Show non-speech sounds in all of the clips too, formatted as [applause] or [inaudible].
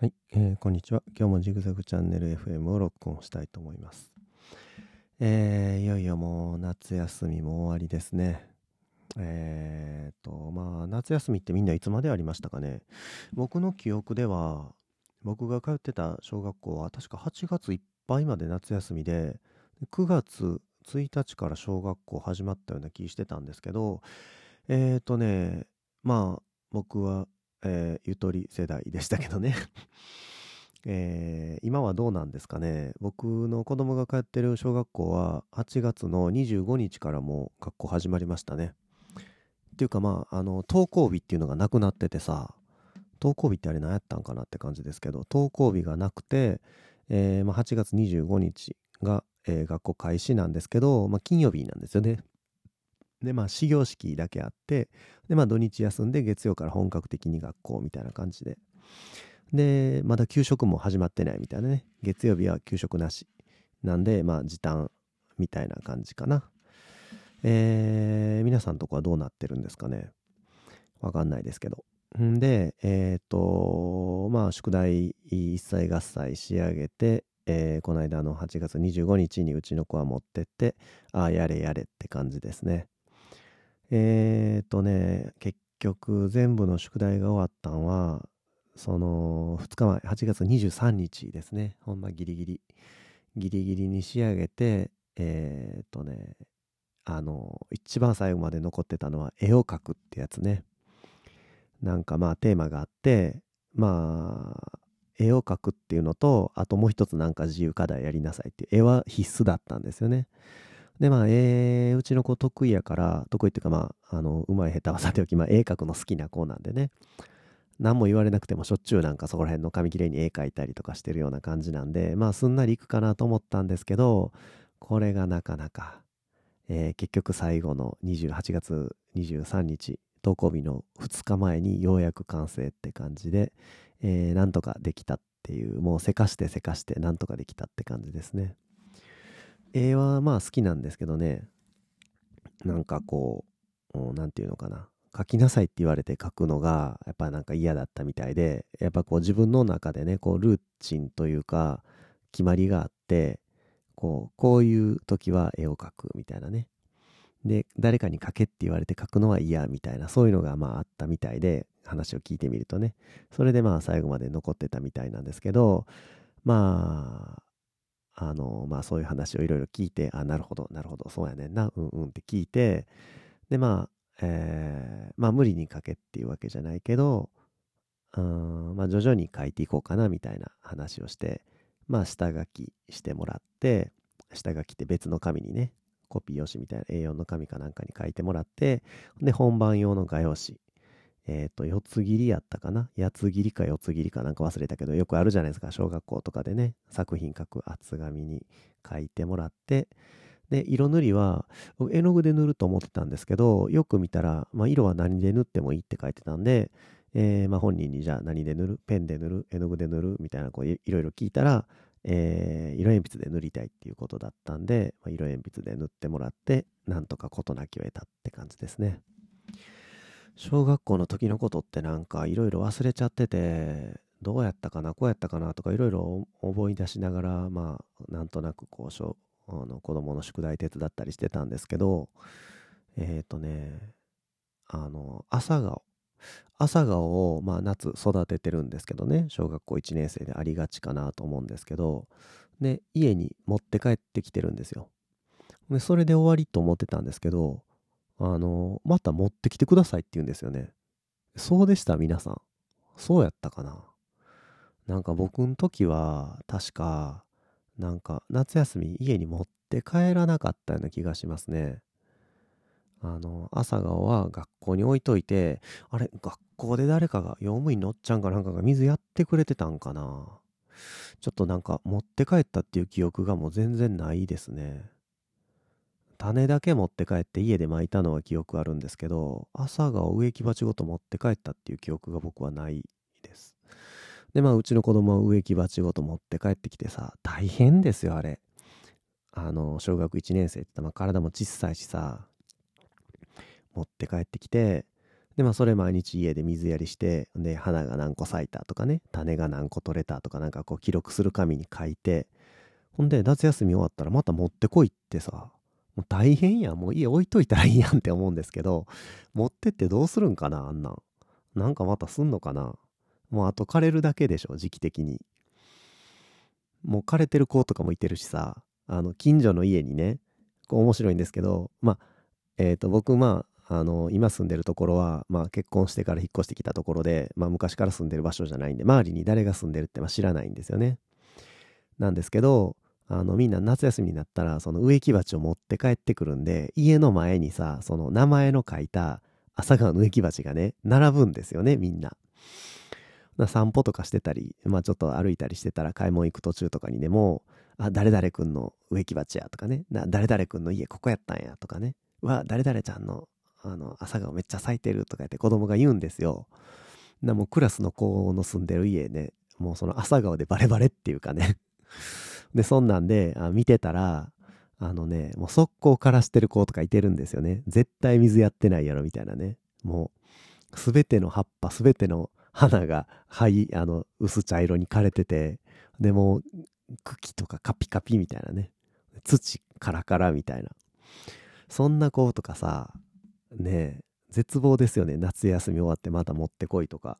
はい、えーこんにちは。今日もジグザグチャンネル FM を録音したいと思います。えーいよいよもう夏休みも終わりですね。えーと、まあ、夏休みってみんないつまでありましたかね。僕の記憶では、僕が通ってた小学校は確か8月いっぱいまで夏休みで、9月1日から小学校始まったような気してたんですけど、えーとね、まあ、僕はえーゆとり世代でしたけどね、[laughs] えー今はどうなんですかね。僕の子供が通ってる小学校は8月の25日からも学校始まりましたね。っていうかまああの登校日っていうのがなくなっててさ登校日ってあれ何やったんかなって感じですけど登校日がなくて、えーまあ、8月25日が、えー学校開始なんですけど、まあ、金曜日なんですよね。でまあ始業式だけあってでまあ土日休んで月曜から本格的に学校みたいな感じで。でまだ給食も始まってないみたいなね。月曜日は給食なしなんでまあ時短みたいな感じかな。えー、皆さんとこはどうなってるんですかね。わかんないですけど。でえっ、とまあ宿題一切合切仕上げてえーこの間の8月25日にうちの子は持ってってああやれやれって感じですね。えーとね、結局全部の宿題が終わったんは、その2日前、8月23日ですね。ほんまギリギリ。ギリギリに仕上げて、えーとね、あの、一番最後まで残ってたのは絵を描くってやつね。なんかまあテーマがあって、まあ、絵を描くっていうのと、あともう一つなんか自由課題やりなさいっていう、絵は必須だったんですよね。でまあ絵うちの子得意やから得意っていうかまああのうまい下手はさておき、まあ、絵描くの好きな子なんでね何も言われなくてもしょっちゅうなんかそこら辺の紙切れに絵描いたりとかしてるような感じなんでまあすんなりいくかなと思ったんですけどこれがなかなか、えー結局最後の28月23日登校日の2日前にようやく完成って感じで、えーなんとかできたっていうもうせかしてせかしてなんとかできたって感じですね。絵はまあ好きなんですけどね。なんかこううんなんていうのかな。書きなさいって言われて書くのがやっぱなんか嫌だったみたいでやっぱこう自分の中でねこうルーチンというか決まりがあってこうこういう時は絵を描くみたいなね。で誰かに書けって言われて書くのは嫌みたいなそういうのがまああったみたいで話を聞いてみるとね。それでまあ最後まで残ってたみたいなんですけどまああのまあそういう話をいろいろ聞いてあなるほどなるほどそうやねんなうんうんって聞いてでまあえーまあ無理に書けっていうわけじゃないけどうんまあ徐々に書いていこうかなみたいな話をしてまあ下書きしてもらって下書きって別の紙にねコピー用紙みたいな A4 の紙かなんかに書いてもらってで本番用の画用紙えっ、と、四つ切りやったかな？八つ切りか四つ切りかなんか忘れたけど、よくあるじゃないですか。小学校とかでね、作品書く厚紙に書いてもらって、で、色塗りは、絵の具で塗ると思ってたんですけど、よく見たら、まあ、色は何で塗ってもいいって書いてたんで、えーまあ、本人にじゃあ何で塗る？ペンで塗る？絵の具で塗る？みたいな、こういいろいろ聞いたら、えー色鉛筆で塗りたいっていうことだったんで、まあ、色鉛筆で塗ってもらって、なんとか事なきを得たって感じですね。小学校の時のことってなんかいろいろ忘れちゃっててどうやったかなこうやったかなとかいろいろ思い出しながらまあなんとなくこうあの子供の宿題手伝ったりしてたんですけどえっ、とねあの朝顔朝顔をまあ夏育ててるんですけどね小学校1年生でありがちかなと思うんですけどで家に持って帰ってきてるんですよ。でそれで終わりと思ってたんですけどあの、また持ってきてくださいって言うんですよね。そうでした、皆さん。そうやったかな。なんか僕ん時は、確か、なんか夏休み家に持って帰らなかったような気がしますね。あの、朝顔は学校に置いといて、あれ、学校で誰かが、用務員のおっちゃんかなんかが水やってくれてたんかな。ちょっとなんか持って帰ったっていう記憶がもう全然ないですね。種だけ持って帰って家で巻いたのは記憶あるんですけど朝顔植木鉢ごと持って帰ったっていう記憶が僕はないです。でまあうちの子供は植木鉢ごと持って帰ってきてさ大変ですよあれ。あの小学1年生って言ったまあ体も小さいしさ持って帰ってきてで、まあ、それ毎日家で水やりして、で、花が何個咲いたとかね、種が何個取れたとかなんかこう記録する紙に書いて、ほんで、夏休み終わったらまた持ってこいってさ、もう大変やん。もう家置いといたらいいやんって思うんですけど、持ってってどうするんかな、あんなん。なんかまたすんのかな。もうあと枯れるだけでしょ、時期的に。もう枯れてる子とかもいてるしさ、あの、近所の家にね、こう面白いんですけど、まあ、えっ、ー、と、僕、まあ、あの、今住んでるところは、まあ、結婚してから引っ越してきたところで、まあ、昔から住んでる場所じゃないんで、周りに誰が住んでるってまあ知らないんですよね。なんですけど、あの、みんな夏休みになったら、その植木鉢を持って帰ってくるんで、家の前にさ、その名前の書いた朝顔の植木鉢がね、並ぶんですよね、みんな。散歩とかしてたり、まあちょっと歩いたりしてたら買い物行く途中とかにでも、あ、誰々くんの植木鉢やとかね、誰々くんの家ここやったんやとかね、わ、誰々ちゃんのあの朝顔めっちゃ咲いてるとか言って子供が言うんですよ。なもうクラスの子の住んでる家ね、もうその朝顔でバレバレっていうかね [laughs] で、そんなんで、あ見てたら、あのね、もう速攻からしてる子とかいてるんですよね。絶対水やってないやろみたいなね。もう、すべての葉っぱ、すべての花が、はい、あの、薄茶色に枯れてて、でも、茎とかカピカピみたいなね。土カラカラみたいな。そんな子とかさ、ねえ、絶望ですよね。夏休み終わってまた持ってこいとか。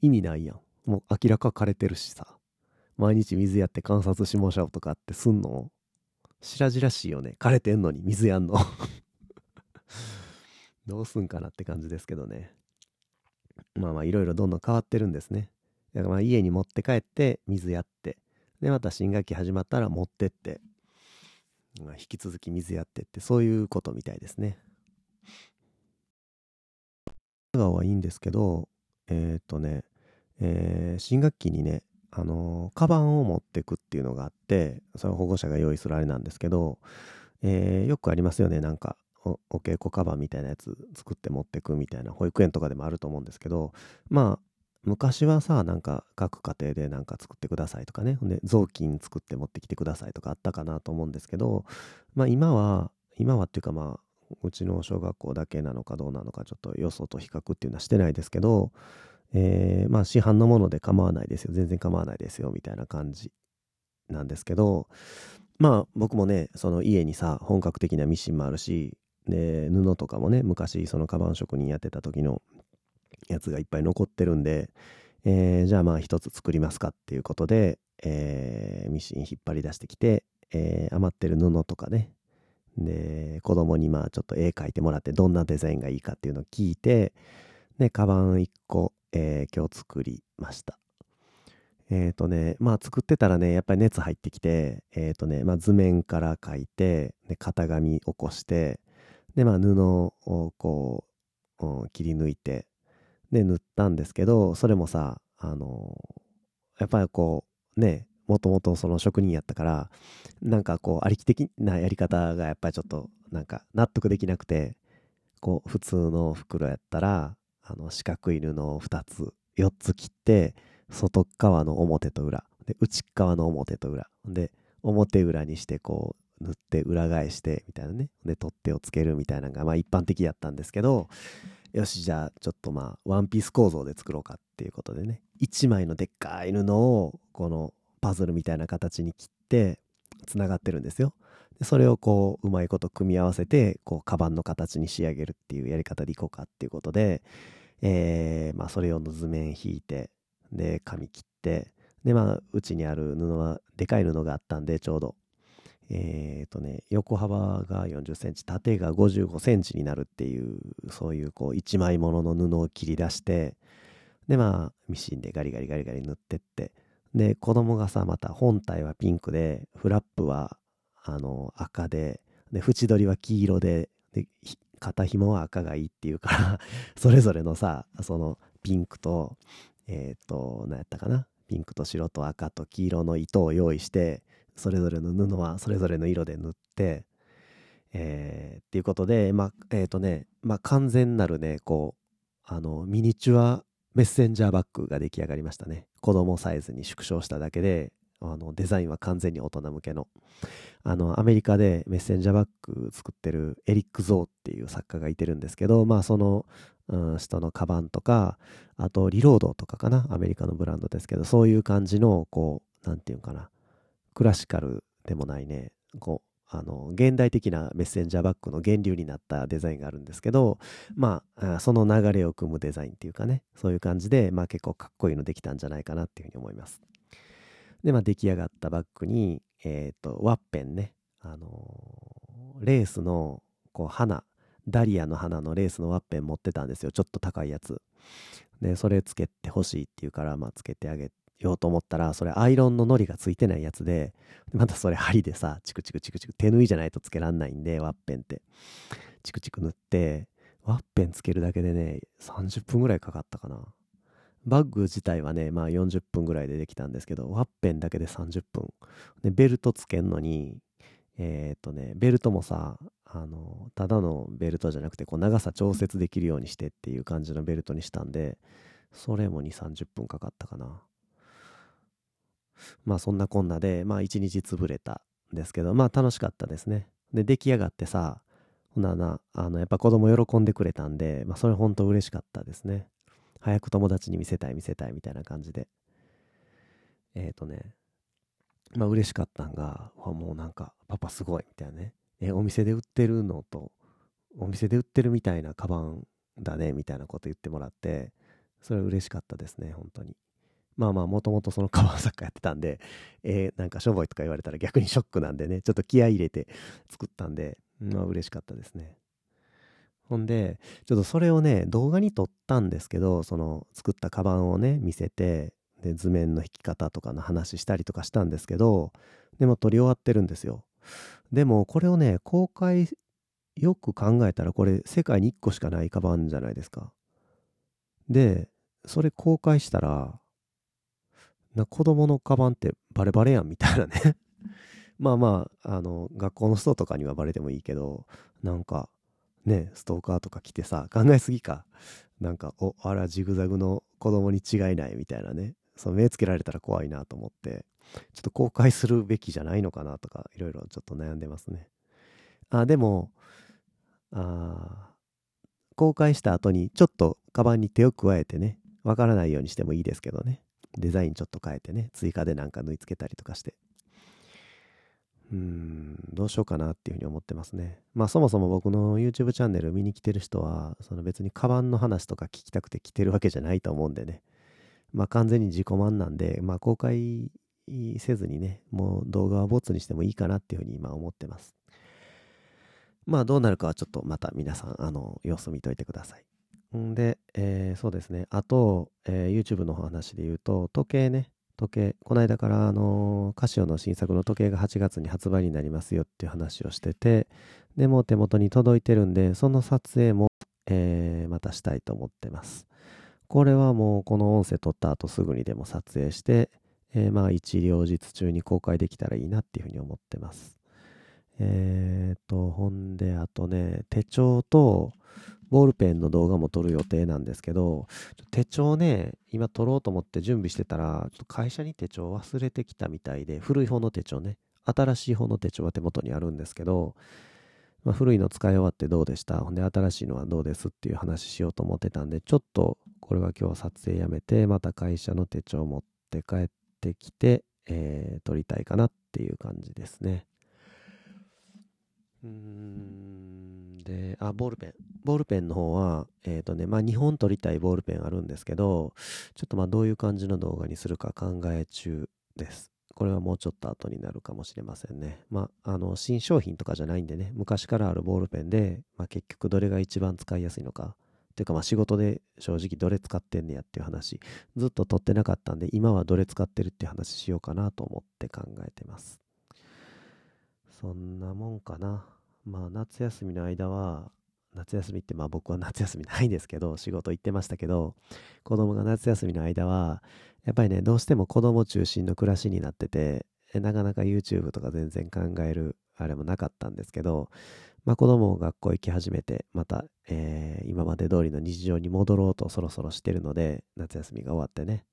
意味ないやん。もう明らか枯れてるしさ。毎日水やって観察しましょうとかってすんの？白々しいよね。枯れてんのに水やんの [laughs] どうすんかなって感じですけどね。まあまあいろいろどんどん変わってるんですね。だからまあ家に持って帰って水やって、でまた新学期始まったら持ってって、まあ、引き続き水やってってそういうことみたいですね。笑顔はいいんですけど、えー、っとね、えー、新学期にね、あの、カバンを持ってくっていうのがあって、それは保護者が用意するあれなんですけど、えー、よくありますよね、なんかお、稽古カバンみたいなやつ作って持ってくみたいな、保育園とかでもあると思うんですけど、まあ、昔はさ、なんか各家庭でなんか作ってくださいとかね、で雑巾作って持ってきてくださいとかあったかなと思うんですけど、まあ今は、今はっていうかまあ、うちの小学校だけなのかどうなのかちょっとよそと比較っていうのはしてないですけど、えー、まあ市販のもので構わないですよ。全然構わないですよ。みたいな感じなんですけどまあ僕もねその家にさ本格的なミシンもあるしで布とかもね昔そのカバン職人やってた時のやつがいっぱい残ってるんで、えー、じゃあまあ一つ作りますかっていうことで、えー、ミシン引っ張り出してきて、えー、余ってる布とかね。で子供にまあちょっと絵描いてもらってどんなデザインがいいかっていうのを聞いてでカバン1個、えー、今日作りました。えっ、ー、とねまあ作ってたらねやっぱり熱入ってきてえっ、ー、とね、まあ、図面から描いてで型紙起こしてでまあ布をこう、うん、切り抜いてで塗ったんですけどそれもさあのやっぱりこうねもともとその職人やったからなんかこうありき的なやり方がやっぱりちょっとなんか納得できなくてこう普通の袋やったらあの四角い布を2つ4つ切って外側の表と裏。で内側の表と裏。で表裏にしてこう塗って裏返してみたいなね。で取っ手をつけるみたいなのがまあ一般的やったんですけどよしじゃあちょっとまあワンピース構造で作ろうかっていうことでね。1枚のでっかい布をこのパズルみたいな形に切ってつながってるんですよ。でそれをこううまいこと組み合わせてこうカバンの形に仕上げるっていうやり方でいこうかっていうことで、えー、まあそれ用の図面引いてで紙切ってでまあうちにある布はでかい布があったんでちょうど。えっ、ー、とね、横幅が40センチ、縦が55センチになるっていう、そういうこう一枚ものの布を切り出して、でまあミシンでガリガリガリガリ塗ってって、で子供がさ、また本体はピンクで、フラップはあの赤で、で縁取りは黄色で、で肩紐は赤がいいっていうから [laughs] それぞれのさ、そのピンクと、えっ、と、何やったかな、ピンクと白と赤と黄色の糸を用意して、それぞれの布はそれぞれの色で塗って、えー、っていうことで、まあ、えっ、とね、まあ、完全なるね、こう、あの、ミニチュアメッセンジャーバッグが出来上がりましたね。子供サイズに縮小しただけで、あの、デザインは完全に大人向けの。あの、アメリカでメッセンジャーバッグ作ってるエリック・ゾーっていう作家がいてるんですけど、まあ、その、うん、人のカバンとか、あとリロードとかかな、アメリカのブランドですけど、そういう感じの、こう、なんていうかな、クラシカルでもないね、こう、あの、現代的なメッセンジャーバッグの源流になったデザインがあるんですけど、まあ、その流れを組むデザインっていうかね、そういう感じで、まあ結構かっこいいのできたんじゃないかなっていうふうに思います。で、まあ出来上がったバッグに、えっ、ー、と、ワッペンね、あのー、レースの、こう、花、ダリアの花のレースのワッペン持ってたんですよ。ちょっと高いやつ。で、それつけてほしいって言うから、まあ、つけてあげようと思ったら、それアイロンの糊がついてないやつで、またそれ針でさ、チクチクチクチク、手縫いじゃないとつけらんないんで、ワッペンって。チクチク塗って、ワッペンつけるだけでね、30分ぐらいかかったかな。バッグ自体はね、まあ40分ぐらいでできたんですけど、ワッペンだけで30分。で、ベルトつけんのに、えー、っとね、ベルトもさ、あの、ただのベルトじゃなくて、こう長さ調節できるようにしてっていう感じのベルトにしたんで、それも2、30分かかったかな。まあそんなこんなで、まあ一日潰れたんですけど、まあ楽しかったですね。で、出来上がってさ、ほなな、あの、やっぱ子供喜んでくれたんで、まあそれ本当嬉しかったですね。早く友達に見せたい見せたいみたいな感じで。えっ、ー、とね、まあ嬉しかったんが、もうなんか、パパすごいみたいなね。え、お店で売ってるのと、お店で売ってるみたいなカバンだね、みたいなこと言ってもらって、それは嬉しかったですね、本当に。まあまあ、もともとそのカバン作家やってたんで、えー、なんかしょぼいとか言われたら逆にショックなんでね、ちょっと気合い入れて作ったんで、まあ嬉しかったですね。ほんで、ちょっとそれをね、動画に撮ったんですけど、その作ったカバンをね、見せて、で、図面の引き方とかの話したりとかしたんですけど、でも撮り終わってるんですよ。でもこれをね、公開、よく考えたらこれ世界に1個しかないカバンじゃないですか。で、それ公開したら、な子供のカバンってバレバレやんみたいなね [laughs] まあまあ、あの、学校のストとかにはバレてもいいけど、なんか、ね、ストーカーとか来てさ、考えすぎか。なんか、お、あら、ジグザグの子供に違いないみたいなね。その目つけられたら怖いなと思って、ちょっと公開するべきじゃないのかなとか、いろいろちょっと悩んでますね。あ、でも、あ公開した後にちょっとカバンに手を加えてね、わからないようにしてもいいですけどね。デザインちょっと変えてね、追加でなんか縫い付けたりとかして。うん、どうしようかなっていうふうに思ってますね。まあそもそも僕の YouTube チャンネル見に来てる人は、その別にカバンの話とか聞きたくて来てるわけじゃないと思うんでね。まあ完全に自己満なんで、まあ公開せずにね、もう動画はボツにしてもいいかなっていうふうに今思ってます。まあどうなるかはちょっとまた皆さん、あの、様子見といてください。んで、えー、そうですね。あと、えー、YouTube の話で言うと、時計ね。時計。この間から、あの、カシオの新作の時計が8月に発売になりますよっていう話をしてて、でも手元に届いてるんで、その撮影も、えー、またしたいと思ってます。これはもうこの音声撮った後すぐにでも撮影して、えー、まあ一両日中に公開できたらいいなっていうふうに思ってます。えっ、と、ほんで、あとね、手帳とボールペンの動画も撮る予定なんですけど、手帳ね、今撮ろうと思って準備してたら、ちょっと会社に手帳忘れてきたみたいで、古い方の手帳ね、新しい方の手帳は手元にあるんですけど、まあ、古いの使い終わってどうでした？ほんで新しいのはどうです？っていう話しようと思ってたんで、ちょっとこれは今日撮影やめて、また会社の手帳持って帰ってきて、えー、撮りたいかなっていう感じですね。うーんで、あ、ボールペン。ボールペンの方は、えっ、ー、とね、まあ2本撮りたいボールペンあるんですけど、ちょっとまあどういう感じの動画にするか考え中です。これはもうちょっと後になるかもしれませんね。まあ、あの、新商品とかじゃないんでね、昔からあるボールペンで、まあ結局どれが一番使いやすいのか、っていうかまあ仕事で正直どれ使ってんねやっていう話、ずっと撮ってなかったんで、今はどれ使ってるって話しようかなと思って考えてます。そんなもんかな。まあ夏休みの間は、夏休みってまあ僕は夏休みないんですけど、仕事行ってましたけど、子供が夏休みの間は、やっぱりね、どうしても子供中心の暮らしになってて、なかなか YouTube とか全然考えるあれもなかったんですけど、まあ、子供も学校行き始めて、また、えー、今まで通りの日常に戻ろうとそろそろしてるので、夏休みが終わってね、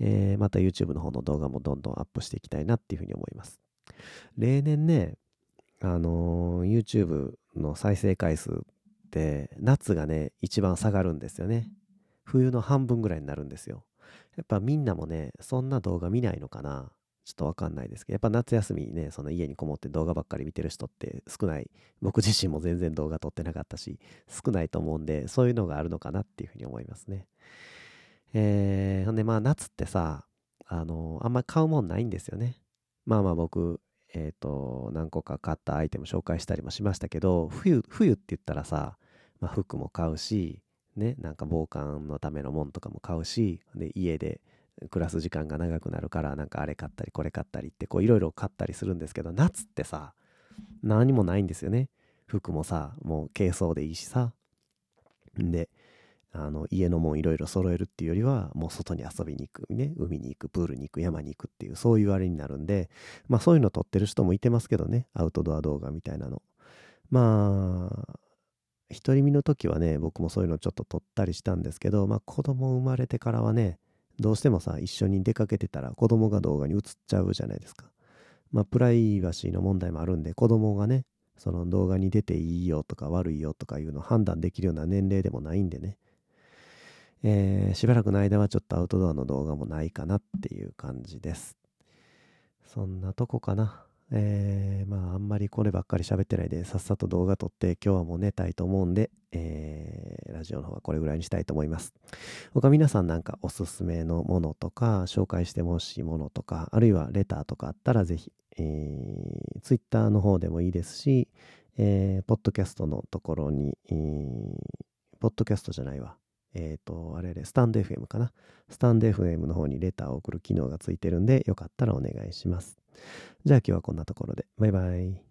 えー、また YouTube の方の動画もどんどんアップしていきたいなっていうふうに思います。例年ね、あの、YouTube の再生回数って夏がね一番下がるんですよね。冬の半分ぐらいになるんですよ。やっぱみんなもねそんな動画見ないのかな。ちょっとわかんないですけどやっぱ夏休みねその家にこもって動画ばっかり見てる人って少ない。僕自身も全然動画撮ってなかったし少ないと思うんでそういうのがあるのかなっていうふうに思いますね。えー、ほんでまあ夏ってさあのあんま買うもんないんですよね。まあまあ僕えっ、ー、と、何個か買ったアイテム紹介したりもしましたけど、冬、冬って言ったらさ、まあ、服も買うし、ね、なんか防寒のためのもんとかも買うし、で、家で暮らす時間が長くなるから、なんかあれ買ったり、これ買ったりって、こう、いろいろ買ったりするんですけど、夏ってさ、何もないんですよね。服もさ、もう軽装でいいしさ。で、あの家のもんいろいろ揃えるっていうよりはもう外に遊びに行くね海に行くプールに行く山に行くっていうそういうあれになるんでまあそういうの撮ってる人もいてますけどねアウトドア動画みたいなの。まあ独り身の時はね僕もそういうのちょっと撮ったりしたんですけどまあ子供生まれてからはねどうしてもさ一緒に出かけてたら子供が動画に映っちゃうじゃないですか。まあプライバシーの問題もあるんで子供がねその動画に出ていいよとか悪いよとかいうのを判断できるような年齢でもないんでね。えー、しばらくの間はちょっとアウトドアの動画もないかなっていう感じです。そんなとこかな。えー、まああんまりこればっかり喋ってないでさっさと動画撮って今日はもう寝たいと思うんで、えー、ラジオの方はこれぐらいにしたいと思います。他皆さんなんかおすすめのものとか紹介してほしいものとかあるいはレターとかあったらぜひ、えー、Twitter の方でもいいですし、えー、ポッドキャストのところに、えー、ポッドキャストじゃないわ。えっ、ー、と、あれで、スタンド FM かな。スタンド FM の方にレターを送る機能がついてるんで、よかったらお願いします。じゃあ今日はこんなところで。バイバイ。